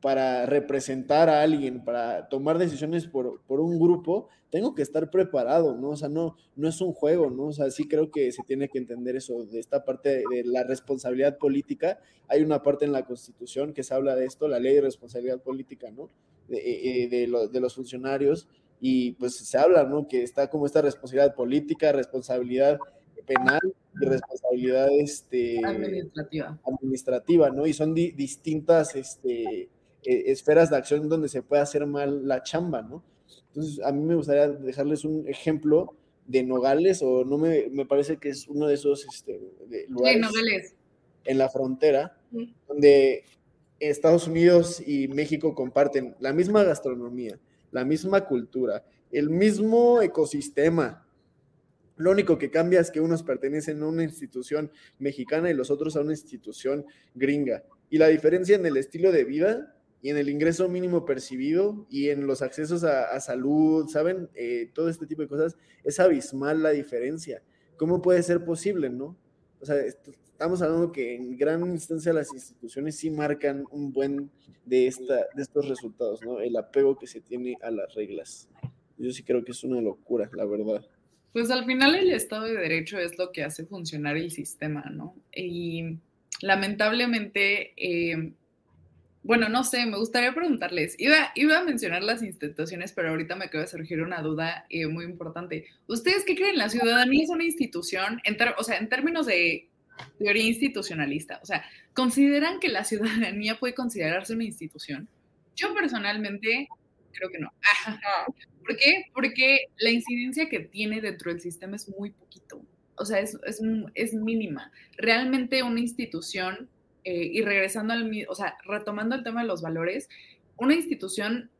para representar a alguien, para tomar decisiones por, por, un grupo, tengo que estar preparado, ¿no? O sea, no, no es un juego, ¿no? O sea, sí creo que se tiene que entender eso, de esta parte de, la responsabilidad política. Hay una parte en la Constitución que se habla de esto, la ley de responsabilidad política, ¿no? De, eh, de, de los funcionarios y pues se habla, ¿no? Que está como esta responsabilidad política, responsabilidad penal y responsabilidad este, administrativa. administrativa, ¿no? Y son distintas este, e, esferas de acción donde se puede hacer mal la chamba, ¿no? Entonces, a mí me gustaría dejarles un ejemplo de Nogales, o no me, me parece que es uno de esos este, lugares en la frontera, donde Estados Unidos y México comparten la misma gastronomía, la misma cultura, el mismo ecosistema. Lo único que cambia es que unos pertenecen a una institución mexicana y los otros a una institución gringa. Y la diferencia en el estilo de vida y en el ingreso mínimo percibido y en los accesos a, salud, ¿saben? Eh, todo este tipo de cosas, es abismal la diferencia. ¿Cómo puede ser posible, no? O sea, estamos hablando que en gran instancia las instituciones sí marcan un buen de, esta, de estos resultados, ¿no? El apego que se tiene a las reglas. Yo sí creo que es una locura, la verdad. Pues al final el Estado de Derecho es lo que hace funcionar el sistema, ¿no? Y lamentablemente, eh, bueno, no sé, me gustaría preguntarles, iba, iba a mencionar las instituciones, pero ahorita me acaba de surgir una duda eh, muy importante. ¿Ustedes qué creen? ¿La ciudadanía es una institución? En o sea, en términos de teoría institucionalista. O sea, ¿consideran que la ciudadanía puede considerarse una institución? Yo personalmente creo que no. ¿Por qué? Porque la incidencia que tiene dentro del sistema es muy poquito. O sea, es, es, es mínima. Realmente una institución, eh, y regresando al, o sea, retomando el tema de los valores, una institución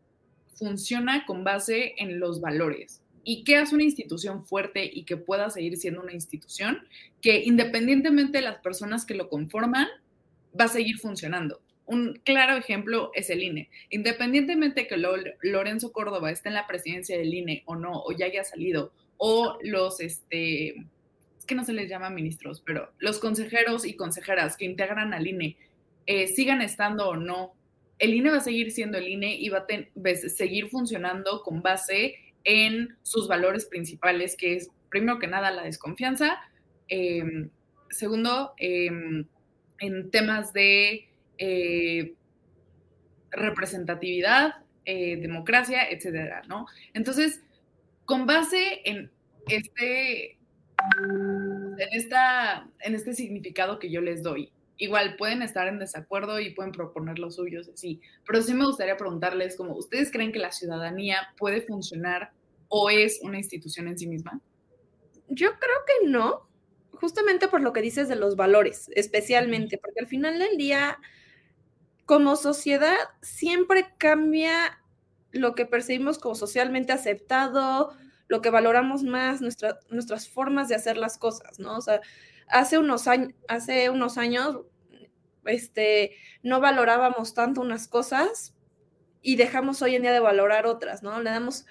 funciona con base en los valores. ¿Y qué hace una institución fuerte y que pueda seguir siendo una institución? Que independientemente de las personas que lo conforman, va a seguir funcionando. Un claro ejemplo es el INE. Independientemente que Lorenzo Córdoba esté en la presidencia del INE o no, o ya haya salido, o los, este, es que no se les llama ministros, pero los consejeros y consejeras que integran al INE eh, sigan estando o no, el INE va a seguir siendo el INE y va a seguir funcionando con base en sus valores principales, que es, primero que nada, la desconfianza. Em, segundo, em, en temas de eh, representatividad, eh, democracia, etcétera, ¿no? Entonces, con base en este, en, esta, en este significado que yo les doy. Igual pueden estar en desacuerdo y pueden proponer los suyos, sí, pero sí me gustaría preguntarles como, ¿ustedes creen que la ciudadanía puede funcionar o es una institución en sí misma? Yo creo que no, justamente por lo que dices de los valores, especialmente, porque al final del día, como sociedad, siempre cambia lo que percibimos como socialmente aceptado, lo que valoramos más, nuestras formas de hacer las cosas, ¿no? O sea, hace unos, años, hace unos años este, no valorábamos tanto unas cosas y dejamos hoy en día de valorar otras, ¿no? Le damos,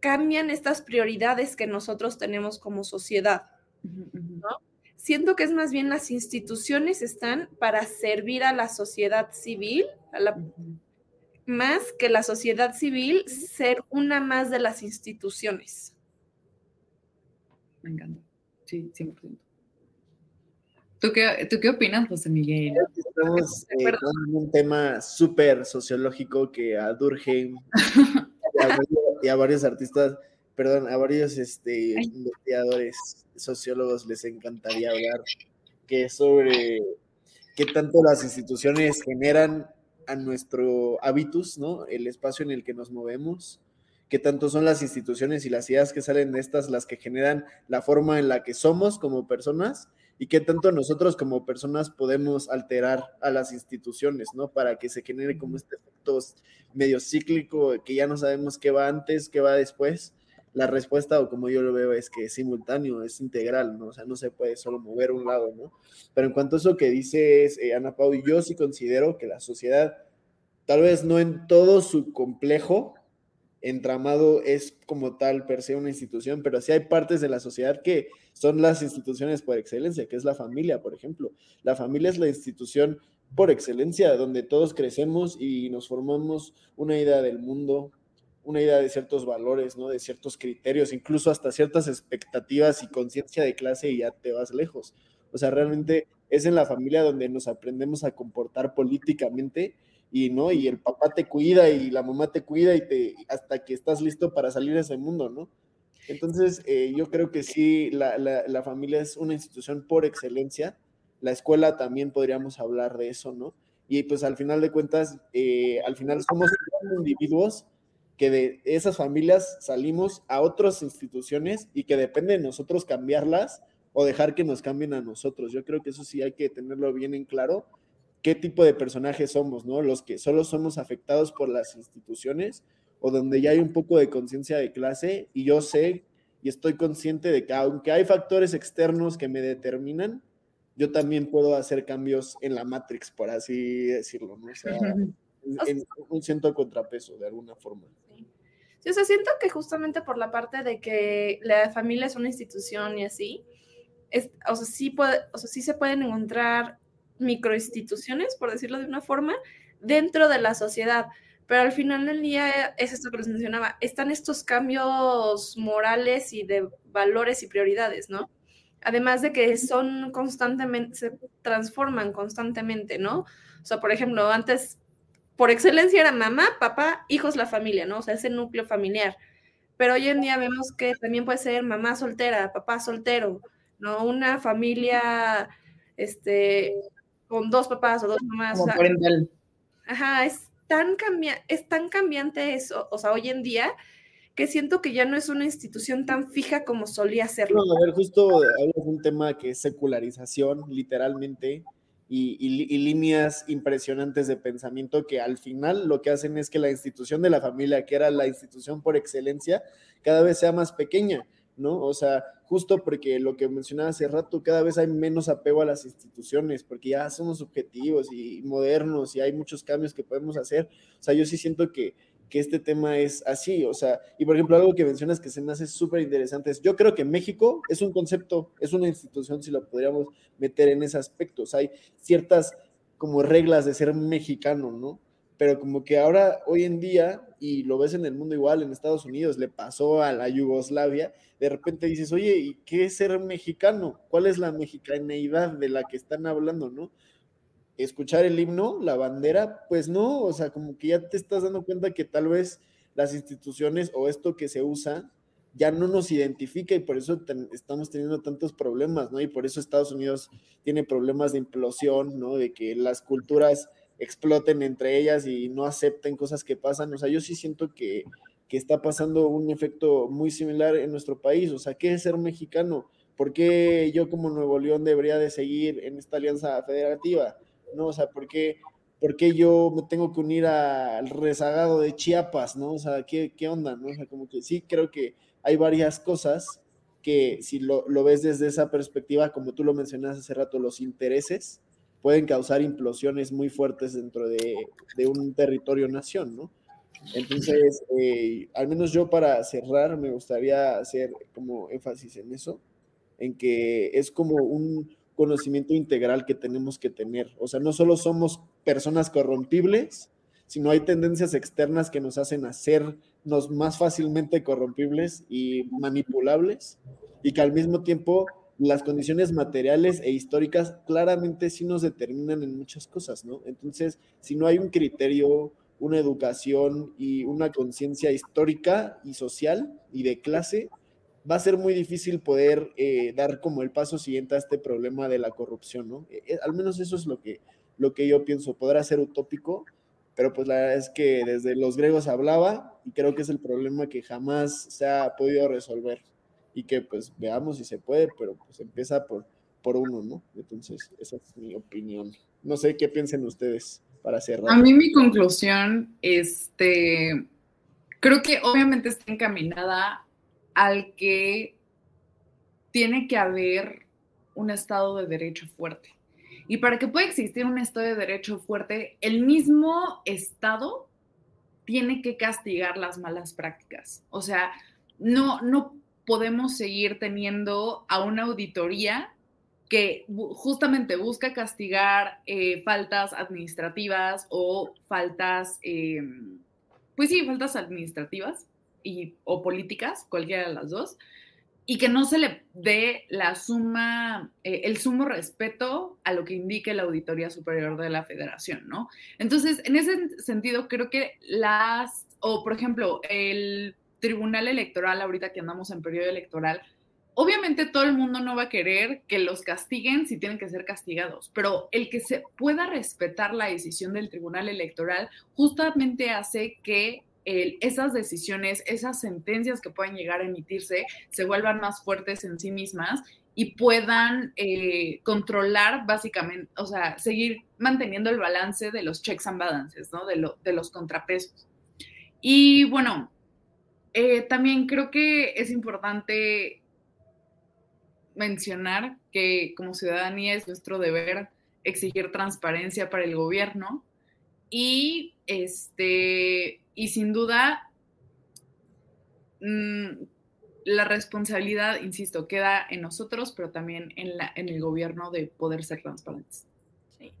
cambian estas prioridades que nosotros tenemos como sociedad, ¿no? Siento que es más bien las instituciones están para servir a la sociedad civil, a la, más que la sociedad civil ser una más de las instituciones me encanta. Sí, 100%. ¿Tú qué, ¿Tú qué opinas, José Miguel? Estamos eh, con un tema súper sociológico que a Durkheim y a, varios, artistas, perdón, a varios este, investigadores, sociólogos les encantaría hablar, que es sobre qué tanto las instituciones generan a nuestro hábitus, ¿no? El espacio en el que nos movemos, qué tanto son las instituciones y las ideas que salen de estas las que generan la forma en la que somos como personas y qué tanto nosotros como personas podemos alterar a las instituciones, ¿no? Para que se genere como este efecto medio cíclico, que ya no sabemos qué va antes, qué va después. La respuesta, o como yo lo veo, es que es simultáneo, es integral, ¿no? O sea, no se puede solo mover un lado, ¿no? Pero en cuanto a eso que dices, eh, Ana Pau, yo sí considero que la sociedad, tal vez no en todo su complejo, entramado es como tal per se una institución, pero sí hay partes de la sociedad que son las instituciones por excelencia, que es la familia, por ejemplo. La familia es la institución por excelencia, donde todos crecemos y nos formamos una idea del mundo, una idea de ciertos valores, ¿no? De ciertos criterios, incluso hasta ciertas expectativas y conciencia de clase y ya te vas lejos. O sea, realmente es en la familia donde nos aprendemos a comportar políticamente y no, y el papá te cuida y la mamá te cuida y te hasta que estás listo para salir de ese mundo, ¿no? Entonces, eh, yo creo que sí, la, la, familia es una institución por excelencia. La escuela también podríamos hablar de eso, ¿no? Y pues al final de cuentas, eh, al final somos individuos que de esas familias salimos a otras instituciones y que depende de nosotros cambiarlas o dejar que nos cambien a nosotros. Yo creo que eso sí hay que tenerlo bien en claro qué tipo de personajes somos, ¿no? Los que solo somos afectados por las instituciones o donde ya hay un poco de conciencia de clase y yo sé y estoy consciente de que aunque hay factores externos que me determinan, yo también puedo hacer cambios en la Matrix, por así decirlo, ¿no? O sea, en, un ciento contrapeso, de alguna forma. Sí, o sea, siento que justamente por la parte de que la familia es una institución y así, es, o, sea, sí puede, o sea, sí se pueden encontrar microinstituciones, por decirlo de una forma, dentro de la sociedad. Pero al final del día es esto que les mencionaba, están estos cambios morales y de valores y prioridades, ¿no? Además de que son constantemente, se transforman constantemente, ¿no? O sea, por ejemplo, antes, por excelencia era mamá, papá, hijos, la familia, ¿no? O sea, ese núcleo familiar. Pero hoy en día vemos que también puede ser mamá soltera, papá soltero, ¿no? Una familia, este, con dos papás o dos mamás. ajá, es es tan cambiante eso, o sea, hoy en día, que siento que ya no es una institución tan fija como solía serlo. No, a ver, justo hablas de un tema que es secularización, literalmente, y, y, líneas impresionantes de pensamiento que al final lo que hacen es que la institución de la familia, que era la institución por excelencia, cada vez sea más pequeña. ¿no? O sea, justo porque lo que mencionaba hace rato, cada vez hay menos apego a las instituciones, porque ya somos objetivos y modernos y hay muchos cambios que podemos hacer. O sea, yo sí siento que, que este tema es así, o sea, y por ejemplo, algo que mencionas que se me hace súper interesante es, yo creo que México es un concepto, es una institución, si lo podríamos meter en ese aspecto, o sea, hay ciertas como reglas de ser mexicano, ¿no? Pero como que ahora, hoy en día, y lo ves en el mundo igual, en Estados Unidos, le pasó a la Yugoslavia, de repente dices, oye, ¿y qué es ser mexicano? ¿Cuál es la mexicaneidad de la que están hablando, no? Escuchar el himno, la bandera, pues no, o sea, como que ya te estás dando cuenta que tal vez las instituciones o esto que se usa ya no nos identifica y por eso estamos teniendo tantos problemas, ¿no? Y por eso Estados Unidos tiene problemas de implosión, ¿no? De que las culturas exploten entre ellas y no acepten cosas que pasan. O sea, yo sí siento que, que está pasando un efecto muy similar en nuestro país. O sea, ¿qué es ser mexicano? ¿Por qué yo como Nuevo León debería de seguir en esta alianza federativa? ¿No? O sea, ¿por qué, por qué yo me tengo que unir al rezagado de Chiapas? ¿No? O sea, ¿qué, qué onda? ¿No? O sea, como que sí creo que hay varias cosas que si lo, ves desde esa perspectiva, como tú lo mencionaste hace rato, los intereses pueden causar implosiones muy fuertes dentro de, un territorio-nación, ¿no? Entonces, eh, al menos yo para cerrar me gustaría hacer como énfasis en eso, en que es como un conocimiento integral que tenemos que tener. O sea, no solo somos personas corrompibles, sino hay tendencias externas que nos hacen hacernos más fácilmente corrompibles y manipulables, y que al mismo tiempo las condiciones materiales e históricas claramente sí nos determinan en muchas cosas, ¿no? Entonces, si no hay un criterio, una educación y una conciencia histórica y social y de clase, va a ser muy difícil poder eh, dar como el paso siguiente a este problema de la corrupción, ¿no? Eh, eh, al menos eso es lo que, lo que yo pienso. Podrá ser utópico, pero pues la verdad es que desde los griegos hablaba y creo que es el problema que jamás se ha podido resolver y que pues veamos si se puede, pero pues empieza por, por uno, ¿no? Entonces, esa es mi opinión. No sé qué piensen ustedes para cerrar. A mí mi conclusión, este, creo que obviamente está encaminada al que tiene que haber un Estado de Derecho fuerte. Y para que pueda existir un Estado de Derecho fuerte, el mismo Estado tiene que castigar las malas prácticas. O sea, no, no podemos seguir teniendo a una auditoría que justamente busca castigar eh, faltas administrativas o faltas, em, pues sí, faltas administrativas y, o políticas, cualquiera de las dos, y que no se le dé la suma, eh, el sumo respeto a lo que indique la Auditoría Superior de la Federación, ¿no? Entonces, en ese sentido, creo que las, o por ejemplo, el Tribunal Electoral, ahorita que andamos en periodo electoral, obviamente todo el mundo no va a querer que los castiguen si tienen que ser castigados, pero el que se pueda respetar la decisión del Tribunal Electoral justamente hace que esas decisiones, esas sentencias que pueden llegar a emitirse, se vuelvan más fuertes en sí mismas y puedan eh, controlar básicamente, o sea, seguir manteniendo el balance de los checks and balances, ¿no? De, de los contrapesos. Y bueno, eh, también creo que es importante mencionar que como ciudadanía es nuestro deber exigir transparencia para el gobierno y este y sin duda, mm, la responsabilidad, insisto, queda en nosotros, pero también en, la, en el gobierno de poder ser transparentes. Sí.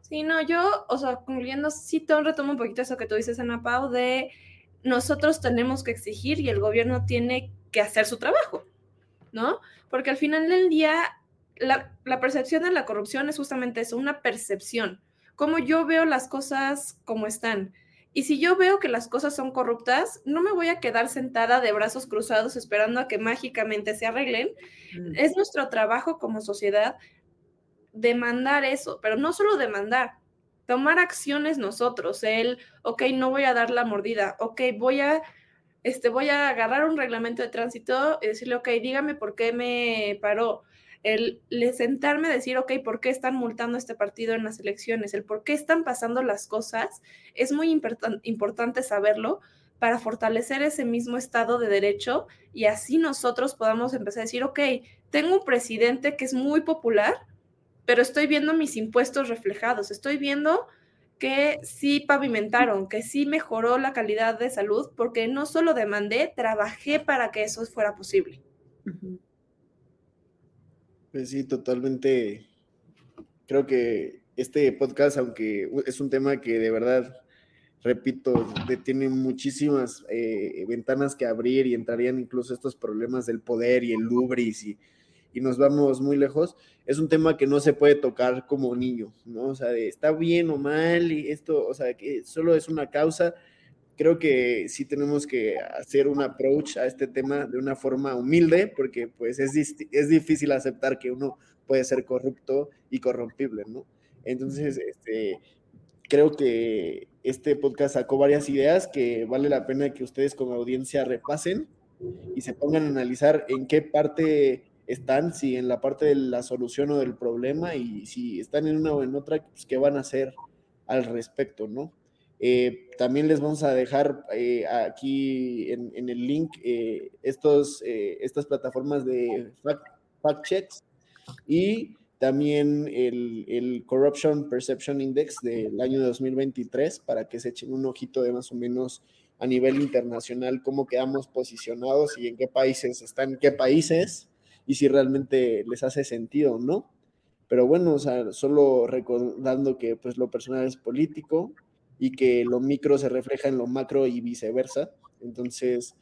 Sí, no, yo, o sea, concluyendo, sí te retomo un poquito eso que tú dices, Ana Pau, de nosotros tenemos que exigir y el gobierno tiene que hacer su trabajo, ¿no? Porque al final del día, la, la percepción de la corrupción es justamente eso, una percepción, como yo veo las cosas como están y si yo veo que las cosas son corruptas, no me voy a quedar sentada de brazos cruzados esperando a que mágicamente se arreglen. Mm. Es nuestro trabajo como sociedad demandar eso, pero no solo demandar, tomar acciones nosotros, el, ok, no voy a dar la mordida, ok, voy a, este, voy a agarrar un reglamento de tránsito y decirle, ok, dígame por qué me paró, el, sentarme a decir, ok, ¿por qué están multando este partido en las elecciones? El por qué están pasando las cosas, es muy importante saberlo para fortalecer ese mismo estado de derecho y así nosotros podamos empezar a decir, ok, tengo un presidente que es muy popular, pero estoy viendo mis impuestos reflejados, estoy viendo que sí pavimentaron, que sí mejoró la calidad de salud, porque no solo demandé, trabajé para que eso fuera posible. Pues sí, totalmente. Creo que este podcast, aunque es un tema que de verdad, repito, tiene muchísimas eh, ventanas que abrir y entrarían incluso estos problemas del poder y el lubris y, y, nos vamos muy lejos, es un tema que no se puede tocar como niño, ¿no? O sea, de está bien o mal y esto, o sea, que solo es una causa creo que sí tenemos que hacer un approach a este tema de una forma humilde, porque pues es, es difícil aceptar que uno puede ser corrupto y corrompible, ¿no? Entonces, este, creo que este podcast sacó varias ideas que vale la pena que ustedes como audiencia repasen y se pongan a analizar en qué parte están, si en la parte de la solución o del problema y si están en una o en otra, pues qué van a hacer al respecto, ¿no? Eh, también les vamos a dejar eh, aquí en, el link eh, estos, estas plataformas de fact, checks y también el, el, Corruption Perception Index del año 2023 para que se echen un ojito de más o menos a nivel internacional cómo quedamos posicionados y en qué países están, qué países y si realmente les hace sentido o no. Pero bueno, solo recordando que pues lo personal es político, y que lo micro se refleja en lo macro y viceversa. Entonces,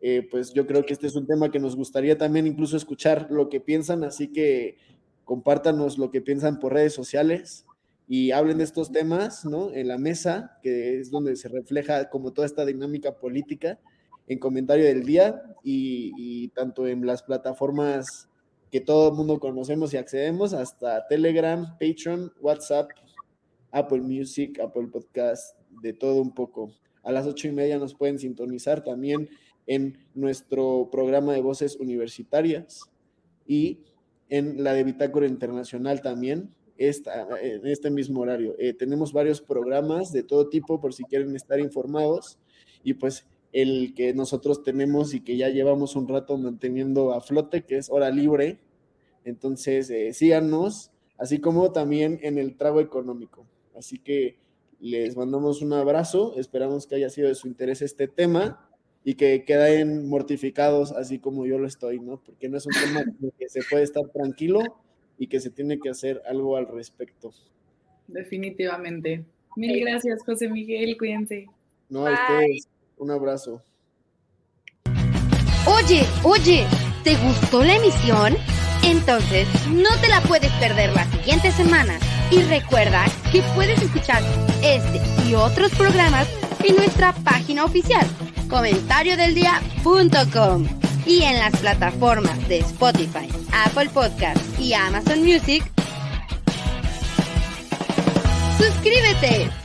eh, pues yo creo que este es un tema que nos gustaría también incluso escuchar lo que piensan, así que compártanos lo que piensan por redes sociales y hablen de estos temas, ¿no? En la mesa, que es donde se refleja como toda esta dinámica política, en comentario del día y, tanto en las plataformas que todo el mundo conocemos y accedemos, hasta Telegram, Patreon, WhatsApp, Apple Music, Apple Podcast, de todo un poco. A las ocho y media nos pueden sintonizar también en nuestro programa de voces universitarias y en la de Bitácora Internacional también, esta, en este mismo horario. Eh, tenemos varios programas de todo tipo por si quieren estar informados y pues el que nosotros tenemos y que ya llevamos un rato manteniendo a flote, que es hora libre. Entonces, eh, síganos, así como también en el trago económico. Así que les mandamos un abrazo, esperamos que haya sido de su interés este tema y que queden mortificados así como yo lo estoy, ¿no? Porque no es un tema que se puede estar tranquilo y que se tiene que hacer algo al respecto. Definitivamente. Mil gracias, José Miguel, cuídense. No, a ustedes, un abrazo. Oye, oye, ¿te gustó la emisión? Entonces, no te la puedes perder la siguiente semana. Y recuerda que puedes escuchar este y otros programas en nuestra página oficial, comentariodeldia.com y en las plataformas de Spotify, Apple Podcast y Amazon Music. Suscríbete